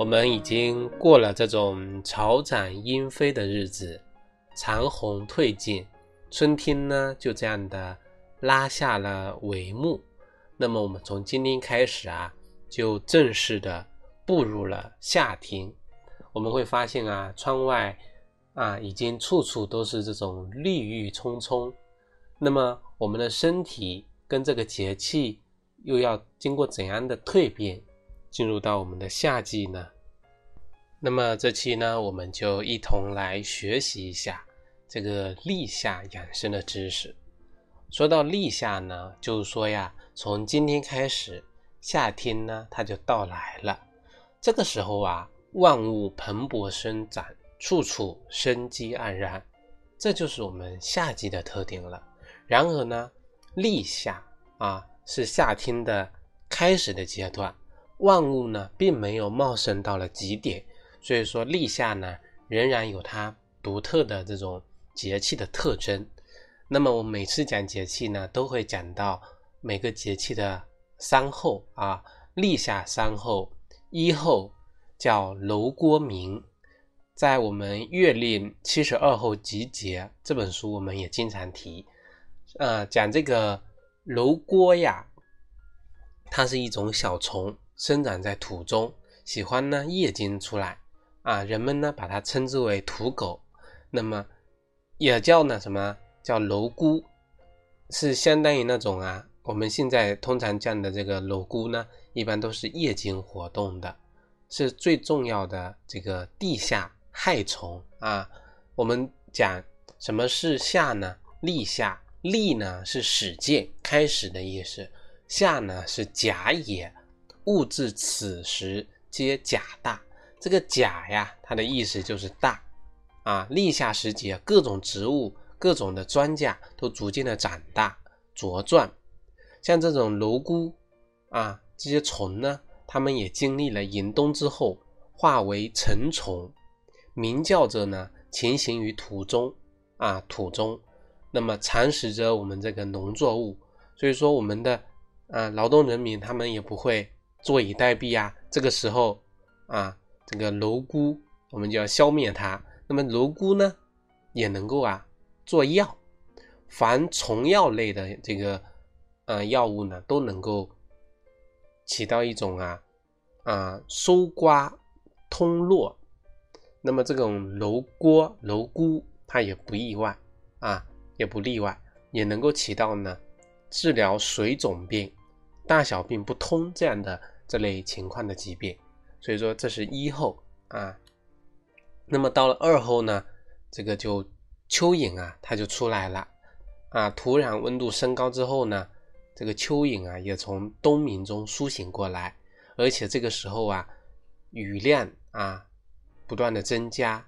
我们已经过了这种草长莺飞的日子，残红褪尽，春天呢就这样的拉下了帷幕。那么我们从今天开始啊，就正式的步入了夏天。我们会发现啊，窗外啊已经处处都是这种绿郁葱葱。那么我们的身体跟这个节气又要经过怎样的蜕变？进入到我们的夏季呢，那么这期呢，我们就一同来学习一下这个立夏养生的知识。说到立夏呢，就是说呀，从今天开始，夏天呢它就到来了。这个时候啊，万物蓬勃生长，处处生机盎然，这就是我们夏季的特点了。然而呢，立夏啊是夏天的开始的阶段。万物呢，并没有茂盛到了极点，所以说立夏呢，仍然有它独特的这种节气的特征。那么我每次讲节气呢，都会讲到每个节气的三候啊，立夏三候，一候叫楼锅鸣，在我们《月令七十二候集结》这本书，我们也经常提，呃，讲这个楼郭呀，它是一种小虫。生长在土中，喜欢呢夜间出来啊，人们呢把它称之为土狗，那么也叫呢什么叫蝼蛄，是相当于那种啊，我们现在通常讲的这个蝼蛄呢，一般都是夜间活动的，是最重要的这个地下害虫啊。我们讲什么是夏呢？立夏，立呢是始见开始的意思，夏呢是甲也。物至此时皆甲大，这个甲呀，它的意思就是大啊。立夏时节，各种植物、各种的庄稼都逐渐的长大茁壮。像这种蝼蛄啊，这些虫呢，它们也经历了严冬之后，化为成虫，鸣叫着呢，潜行于土中啊，土中，那么蚕食着我们这个农作物。所以说，我们的啊劳动人民他们也不会。坐以待毙啊！这个时候啊，这个蝼蛄我们就要消灭它。那么蝼蛄呢，也能够啊做药，凡虫药类的这个呃药物呢，都能够起到一种啊啊收刮通络。那么这种蝼蛄蝼蛄它也不意外啊，也不例外，也能够起到呢治疗水肿病。大小便不通这样的这类情况的疾病，所以说这是一候啊。那么到了二候呢，这个就蚯蚓啊，它就出来了啊。土壤温度升高之后呢，这个蚯蚓啊也从冬眠中苏醒过来，而且这个时候啊，雨量啊不断的增加，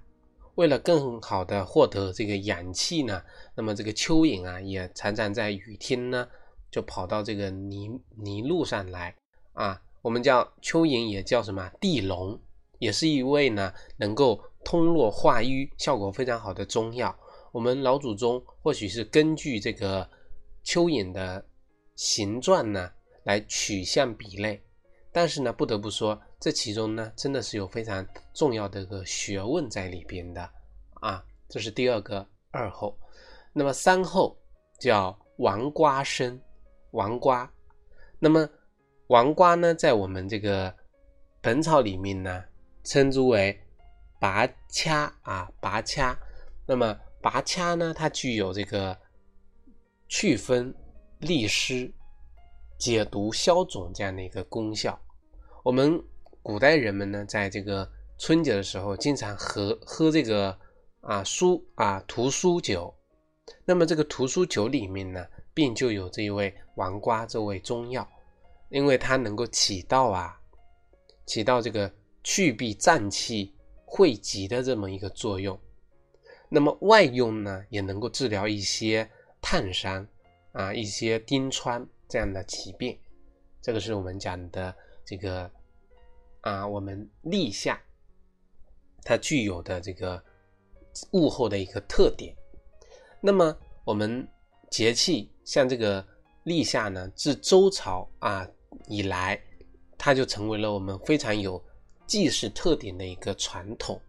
为了更好的获得这个氧气呢，那么这个蚯蚓啊也常常在雨天呢。就跑到这个泥泥路上来啊，我们叫蚯蚓，也叫什么地龙，也是一味呢能够通络化瘀、效果非常好的中药。我们老祖宗或许是根据这个蚯蚓的形状呢来取象比类，但是呢不得不说，这其中呢真的是有非常重要的一个学问在里边的啊。这是第二个二后，那么三后叫王瓜生。王瓜，那么王瓜呢，在我们这个《本草》里面呢，称之为拔掐啊，拔掐。那么拔掐呢，它具有这个祛风利湿、解毒消肿这样的一个功效。我们古代人们呢，在这个春节的时候，经常喝喝这个啊苏啊屠苏酒。那么这个屠苏酒里面呢，并就有这一味王瓜这味中药，因为它能够起到啊，起到这个去痹脏气、汇集的这么一个作用。那么外用呢，也能够治疗一些烫伤啊、一些钉疮这样的疾病。这个是我们讲的这个啊，我们立夏它具有的这个物候的一个特点。那么我们节气像这个立夏呢，自周朝啊以来，它就成为了我们非常有祭祀特点的一个传统。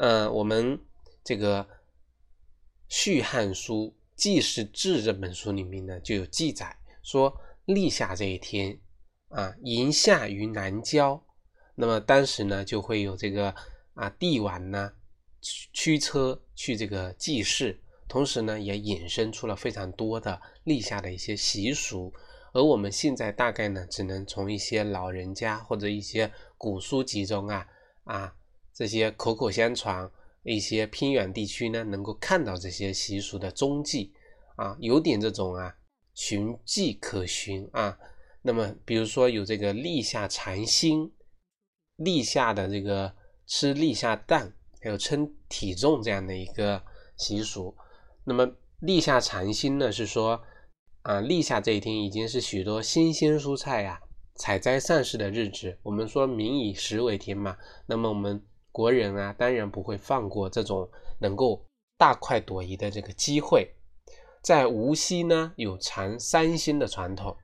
呃，我们这个《续汉书·祭祀志》这本书里面呢，就有记载说，立夏这一天啊，迎夏于南郊，那么当时呢，就会有这个啊帝王呢驱车去这个祭祀。同时呢，也引申出了非常多的立夏的一些习俗，而我们现在大概呢，只能从一些老人家或者一些古书籍中啊啊这些口口相传，一些偏远地区呢，能够看到这些习俗的踪迹啊，有点这种啊寻迹可寻啊。那么，比如说有这个立夏禅心，立夏的这个吃立夏蛋，还有称体重这样的一个习俗。那么立夏禅心呢，是说啊，立夏这一天已经是许多新鲜蔬菜呀采摘上市的日子。我们说民以食为天嘛，那么我们国人啊，当然不会放过这种能够大快朵颐的这个机会。在无锡呢，有尝三鲜的传统。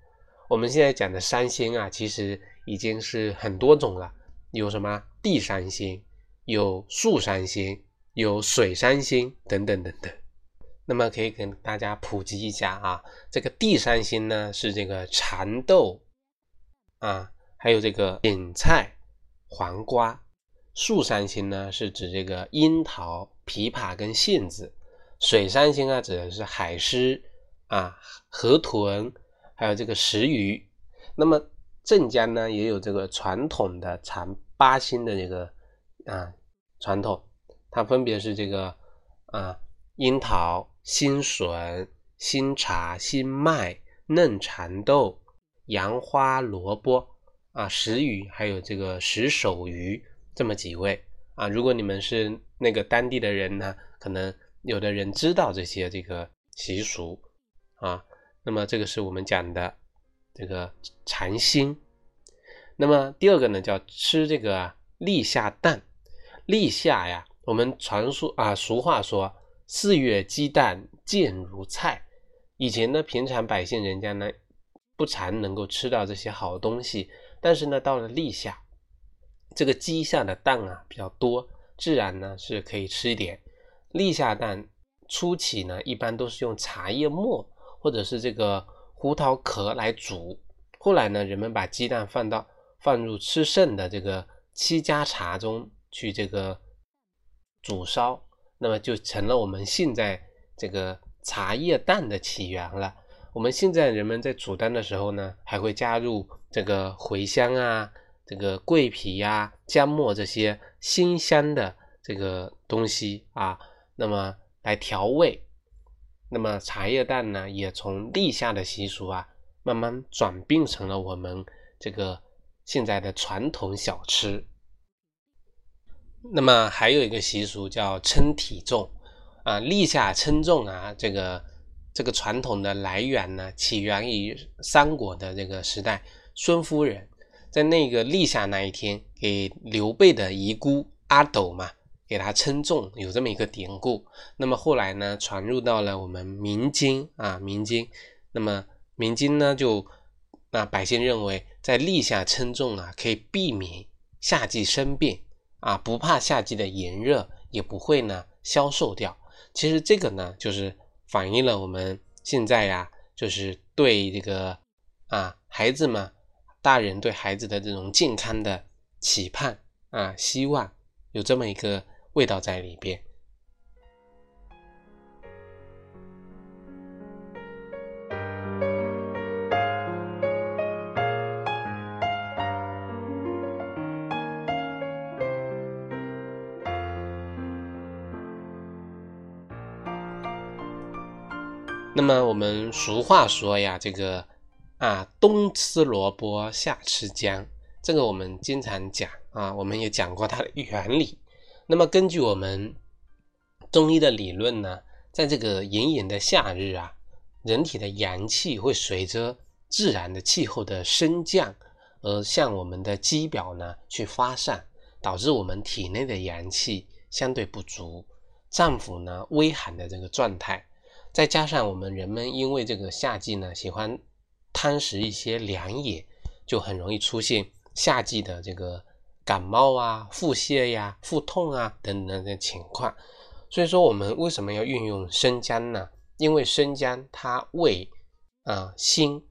我们现在讲的三鲜啊，其实已经是很多种了，有什么地三鲜，有树三鲜，有水三鲜等等等等。那么可以跟大家普及一下啊，这个地三鲜呢是这个蚕豆啊，还有这个芹菜、黄瓜；树三鲜呢是指这个樱桃、枇杷跟杏子；水三鲜啊指的是海狮啊、河豚，还有这个石鱼。那么镇江呢也有这个传统的尝八鲜的这个啊传统，它分别是这个啊樱桃。新笋、新茶、新麦、嫩蚕豆、杨花萝卜啊，石鱼，还有这个石首鱼，这么几位啊。如果你们是那个当地的人呢，可能有的人知道这些这个习俗啊。那么这个是我们讲的这个禅心。那么第二个呢，叫吃这个立夏蛋。立夏呀，我们传说啊，俗话说。四月鸡蛋贱如菜，以前呢，平常百姓人家呢，不常能够吃到这些好东西。但是呢，到了立夏，这个鸡下的蛋啊比较多，自然呢是可以吃一点。立夏蛋初期呢，一般都是用茶叶末或者是这个胡桃壳来煮。后来呢，人们把鸡蛋放到放入吃剩的这个七家茶中去这个煮烧。那么就成了我们现在这个茶叶蛋的起源了。我们现在人们在煮蛋的时候呢，还会加入这个茴香啊、这个桂皮呀、姜末这些辛香的这个东西啊，那么来调味。那么茶叶蛋呢，也从立夏的习俗啊，慢慢转变成了我们这个现在的传统小吃。那么还有一个习俗叫称体重啊，立夏称重啊，这个这个传统的来源呢，起源于三国的这个时代，孙夫人在那个立夏那一天给刘备的遗孤阿斗嘛，给他称重，有这么一个典故。那么后来呢，传入到了我们民间啊，民间，那么民间呢就那百姓认为在立夏称重啊，可以避免夏季生病。啊，不怕夏季的炎热，也不会呢消瘦掉。其实这个呢，就是反映了我们现在呀，就是对这个啊孩子们、大人对孩子的这种健康的期盼啊，希望有这么一个味道在里边。那么我们俗话说呀，这个啊，冬吃萝卜夏吃姜，这个我们经常讲啊，我们也讲过它的原理。那么根据我们中医的理论呢，在这个炎炎的夏日啊，人体的阳气会随着自然的气候的升降而向我们的肌表呢去发散，导致我们体内的阳气相对不足，脏腑呢微寒的这个状态。再加上我们人们因为这个夏季呢喜欢贪食一些凉野，就很容易出现夏季的这个感冒啊、腹泻呀、腹痛啊等等的情况。所以说，我们为什么要运用生姜呢？因为生姜它味啊辛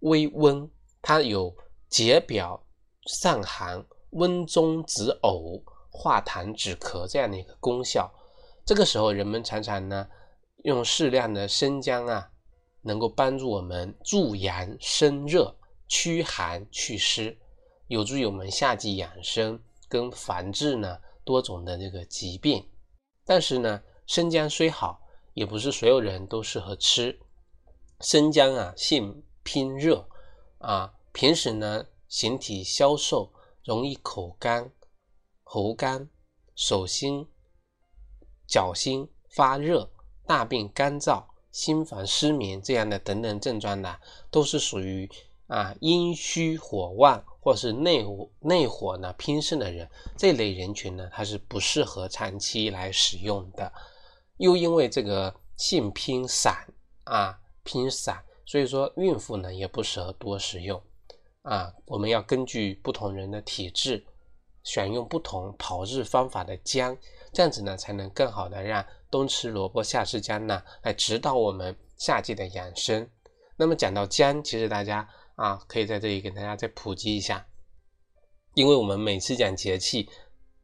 微温，它有解表散寒、温中止呕、化痰止咳这样的一个功效。这个时候，人们常常呢。用适量的生姜啊，能够帮助我们助阳生热、驱寒祛湿，有助于我们夏季养生跟防治呢多种的这个疾病。但是呢，生姜虽好，也不是所有人都适合吃。生姜啊，性偏热啊，平时呢形体消瘦，容易口干、喉干、手心、脚心发热。大便干燥、心烦失眠这样的等等症状呢，都是属于啊阴虚火旺或是内内火呢偏盛的人，这类人群呢，它是不适合长期来使用的。又因为这个性偏散啊偏散，所以说孕妇呢也不适合多食用啊。我们要根据不同人的体质，选用不同炮制方法的姜，这样子呢才能更好的让。冬吃萝卜夏吃姜呢，来指导我们夏季的养生。那么讲到姜，其实大家啊，可以在这里给大家再普及一下，因为我们每次讲节气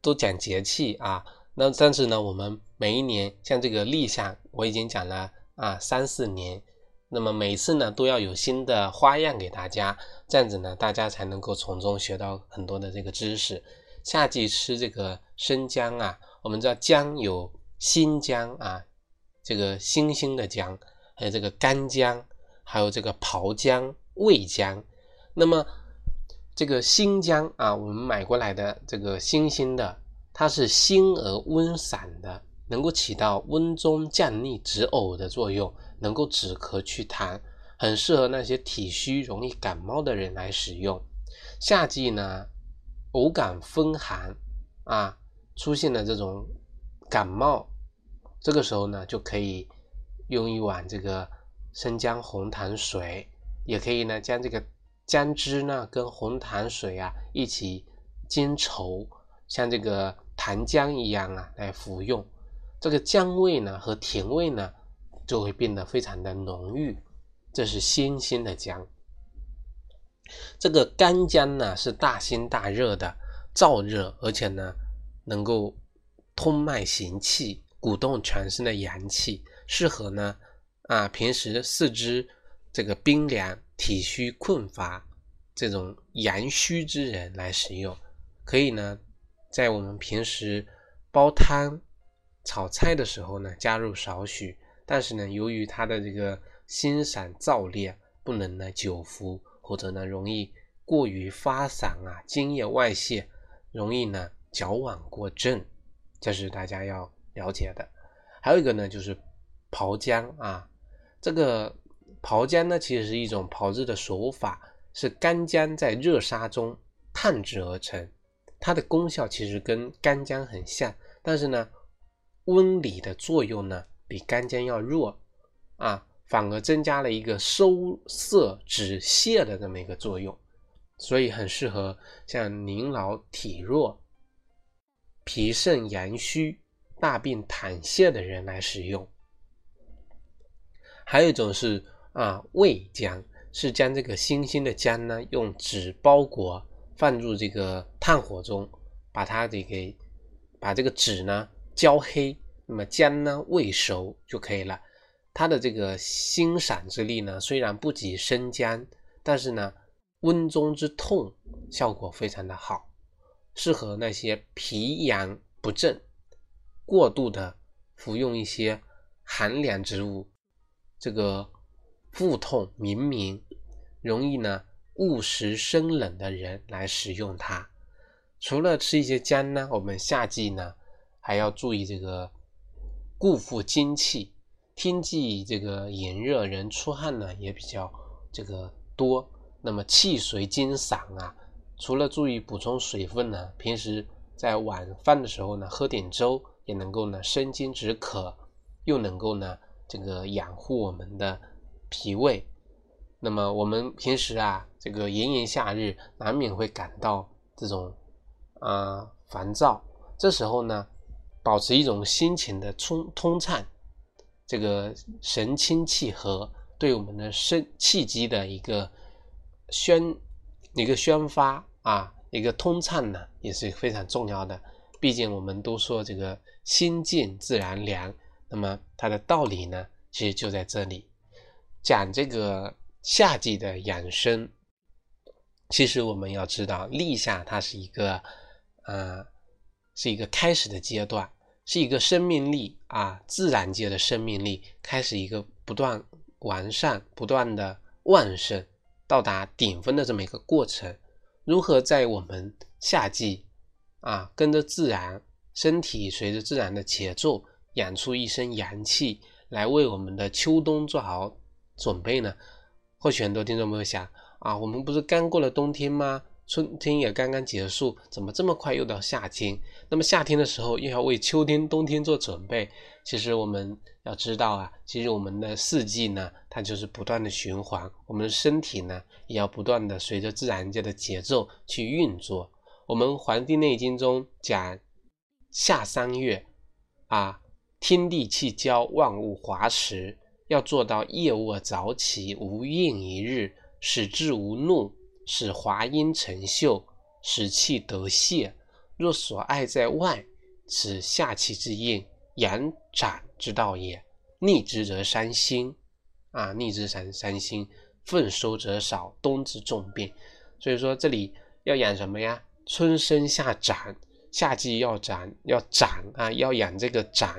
都讲节气啊，那但是呢，我们每一年像这个立夏，我已经讲了啊三四年，那么每次呢都要有新的花样给大家，这样子呢，大家才能够从中学到很多的这个知识。夏季吃这个生姜啊，我们知道姜有。新姜啊，这个新兴的姜，还有这个干姜，还有这个炮姜、味姜。那么这个新姜啊，我们买过来的这个新兴的，它是辛而温散的，能够起到温中降逆止呕的作用，能够止咳祛痰，很适合那些体虚容易感冒的人来使用。夏季呢，偶感风寒啊，出现了这种。感冒，这个时候呢，就可以用一碗这个生姜红糖水，也可以呢将这个姜汁呢跟红糖水啊一起煎稠，像这个糖浆一样啊来服用，这个姜味呢和甜味呢就会变得非常的浓郁。这是新鲜的姜，这个干姜呢是大辛大热的，燥热，而且呢能够。通脉行气，鼓动全身的阳气，适合呢啊平时四肢这个冰凉、体虚困乏这种阳虚之人来使用。可以呢在我们平时煲汤、炒菜的时候呢加入少许，但是呢由于它的这个辛散燥烈，不能呢久服，或者呢容易过于发散啊，津液外泄，容易呢矫枉过正。这是大家要了解的，还有一个呢，就是炮姜啊。这个炮姜呢，其实是一种炮制的手法，是干姜在热沙中烫制而成。它的功效其实跟干姜很像，但是呢，温里的作用呢比干姜要弱啊，反而增加了一个收涩止泻的这么一个作用，所以很适合像您老体弱。脾肾阳虚、大便溏泻的人来使用。还有一种是啊，味姜，是将这个新鲜的姜呢，用纸包裹，放入这个炭火中，把它这个把这个纸呢焦黑，那么姜呢未熟就可以了。它的这个辛散之力呢，虽然不及生姜，但是呢，温中之痛效果非常的好。适合那些脾阳不正、过度的服用一些寒凉之物，这个腹痛明明，容易呢误食生冷的人来使用它。除了吃一些姜呢，我们夏季呢还要注意这个固腹精气。天气这个炎热，人出汗呢也比较这个多，那么气随精散啊。除了注意补充水分呢，平时在晚饭的时候呢，喝点粥也能够呢生津止渴，又能够呢这个养护我们的脾胃。那么我们平时啊，这个炎炎夏日难免会感到这种啊烦躁，这时候呢，保持一种心情的通通畅。这个神清气和，对我们的身气机的一个宣一个宣发啊，一个通畅呢，也是非常重要的。毕竟我们都说这个心静自然凉，那么它的道理呢，其实就在这里。讲这个夏季的养生，其实我们要知道，立夏它是一个呃，是一个开始的阶段。是一个生命力啊，自然界的生命力开始一个不断完善、不断的旺盛，到达顶峰的这么一个过程。如何在我们夏季啊，跟着自然身体随着自然的节奏，养出一身阳气，来为我们的秋冬做好准备呢？或许很多听众朋友想啊，我们不是刚过了冬天吗？春天也刚刚结束，怎么这么快又到夏天？那么夏天的时候又要为秋天、冬天做准备。其实我们要知道啊，其实我们的四季呢，它就是不断的循环，我们的身体呢也要不断的随着自然界的节奏去运作。我们《黄帝内经》中讲，夏三月啊，天地气交，万物华实，要做到夜卧早起，无应一日，使志无怒。使华阴成秀，使气得泄。若所爱在外，此下气之应，阳长之道也。逆之则伤心，啊，逆之伤伤心。奉收则少，冬之重病。所以说这里要养什么呀？春生夏长，夏季要长，要长啊，要养这个长，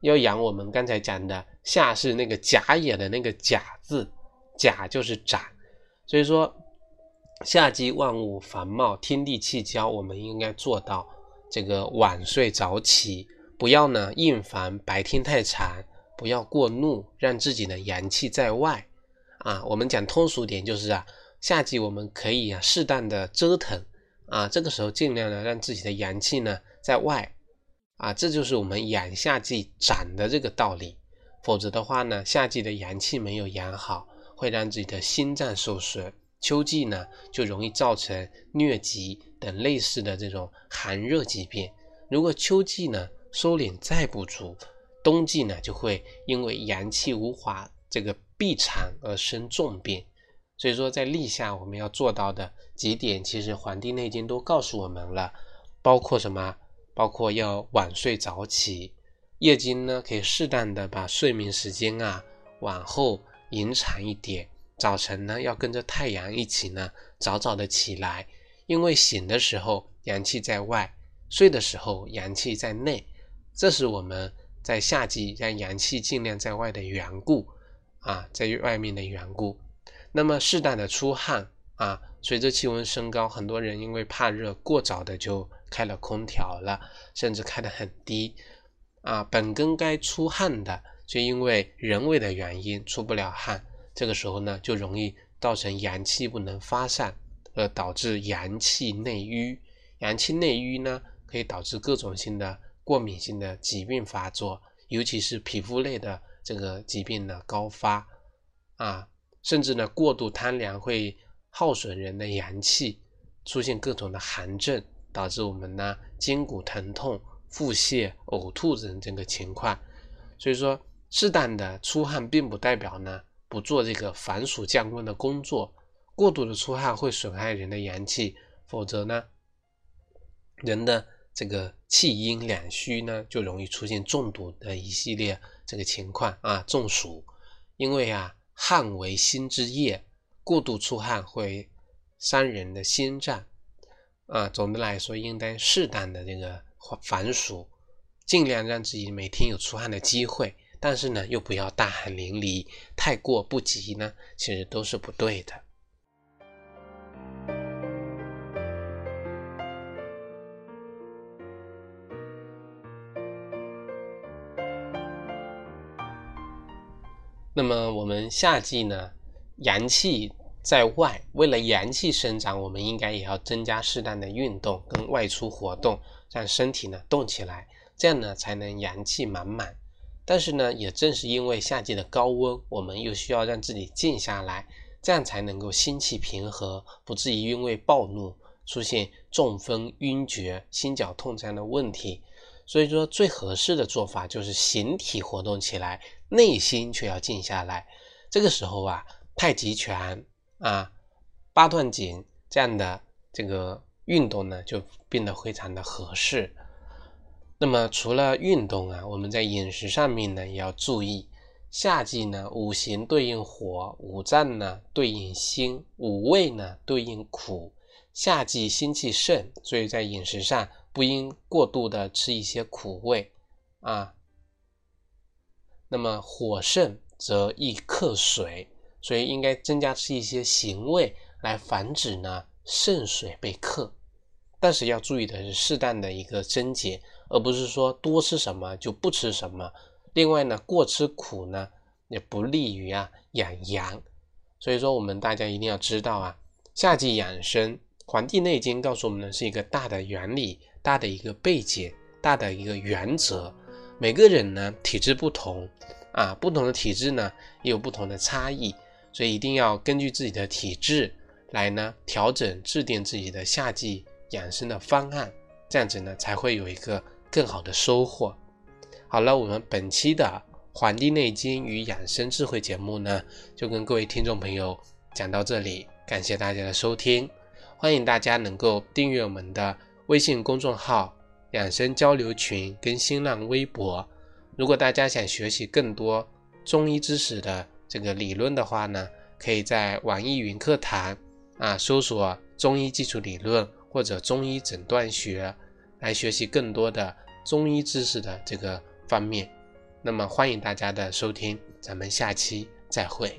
要养我们刚才讲的夏是那个甲也的那个甲字，甲就是长。所以说。夏季万物繁茂，天地气交，我们应该做到这个晚睡早起，不要呢硬烦白天太长，不要过怒，让自己的阳气在外啊。我们讲通俗点就是啊，夏季我们可以啊适当的折腾啊，这个时候尽量呢让自己的阳气呢在外啊，这就是我们养夏季长的这个道理。否则的话呢，夏季的阳气没有养好，会让自己的心脏受损。秋季呢，就容易造成疟疾等类似的这种寒热疾病。如果秋季呢收敛再不足，冬季呢就会因为阳气无华，这个闭场而生重病。所以说，在立夏我们要做到的几点，其实《黄帝内经》都告诉我们了，包括什么？包括要晚睡早起，夜间呢可以适当的把睡眠时间啊往后延长一点。早晨呢，要跟着太阳一起呢，早早的起来，因为醒的时候阳气在外，睡的时候阳气在内，这是我们在夏季让阳气尽量在外的缘故啊，在外面的缘故。那么适当的出汗啊，随着气温升高，很多人因为怕热，过早的就开了空调了，甚至开得很低啊，本根该出汗的，却因为人为的原因出不了汗。这个时候呢，就容易造成阳气不能发散，而导致阳气内瘀。阳气内瘀呢，可以导致各种性的过敏性的疾病发作，尤其是皮肤类的这个疾病的高发啊，甚至呢，过度贪凉会耗损人的阳气，出现各种的寒症，导致我们呢筋骨疼痛、腹泻、呕吐等这个情况。所以说，适当的出汗并不代表呢。不做这个防暑降温的工作，过度的出汗会损害人的阳气，否则呢，人的这个气阴两虚呢，就容易出现中毒的一系列这个情况啊，中暑。因为啊，汗为心之液，过度出汗会伤人的心脏啊。总的来说，应当适当的这个防暑，尽量让自己每天有出汗的机会。但是呢又不要大汗淋漓太过不急呢其实都是不对的。那么我们夏季呢阳气在外为了阳气生长我们应该也要增加适当的运动跟外出活动让身体呢动起来这样呢才能阳气满满。但是呢，也正是因为夏季的高温，我们又需要让自己静下来，这样才能够心气平和，不至于因为暴怒出现中风、晕厥、心绞痛这样的问题。所以说，最合适的做法就是形体活动起来，内心却要静下来。这个时候啊，太极拳啊、八段锦这样的这个运动呢，就变得非常的合适。那么，除了运动啊，我们在饮食上面呢，也要注意。夏季呢，五行对应火，五脏呢对应心，五味呢对应苦。夏季心气盛，所以在饮食上。不应过度的吃一些苦味啊。那么火盛则易克水，所以应该增加吃一些行味来防止呢肾水被克。但是要注意的是适当的一个增减，而不是说多吃什么就不吃什么。另外呢，过吃苦呢也不利于啊养阳。所以说我们大家一定要知道啊，夏季养生，《黄帝内经》告诉我们的是一个大的原理。大的一个背景，大的一个原则，每个人呢体质不同啊，不同的体质呢也有不同的差异，所以一定要根据自己的体质来呢调整制定自己的夏季养生的方案，这样子呢才会有一个更好的收获。好了，我们本期的《黄帝内经与养生智慧》节目呢，就跟各位听众朋友讲到这里，感谢大家的收听，欢迎大家能够订阅我们的。微信公众号“养生交流群”跟新浪微博，如果大家想学习更多中医知识的这个理论的话呢，可以在网易云课堂啊搜索“中医基础理论”或者“中医诊断学”来学习更多的中医知识的这个方面。那么欢迎大家的收听，咱们下期再会。